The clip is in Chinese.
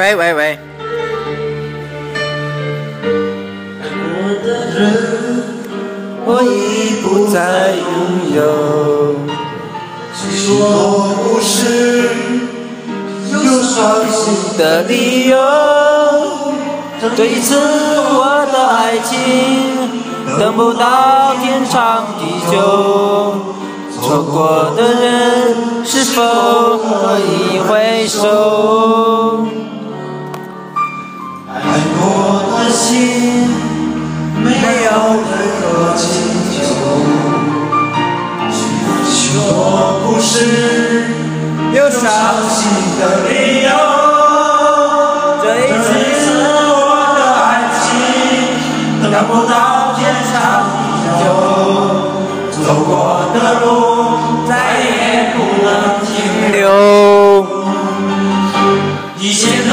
喂喂喂，我已不再拥有，我不是有伤心的理由。这一次，我的爱情等不到天长地久。错过的人是否可以回首？心没有任何请求。其实我不是有伤心的理由。这一次我的爱情等不到天长地久，走过的路再也不能停留。以前的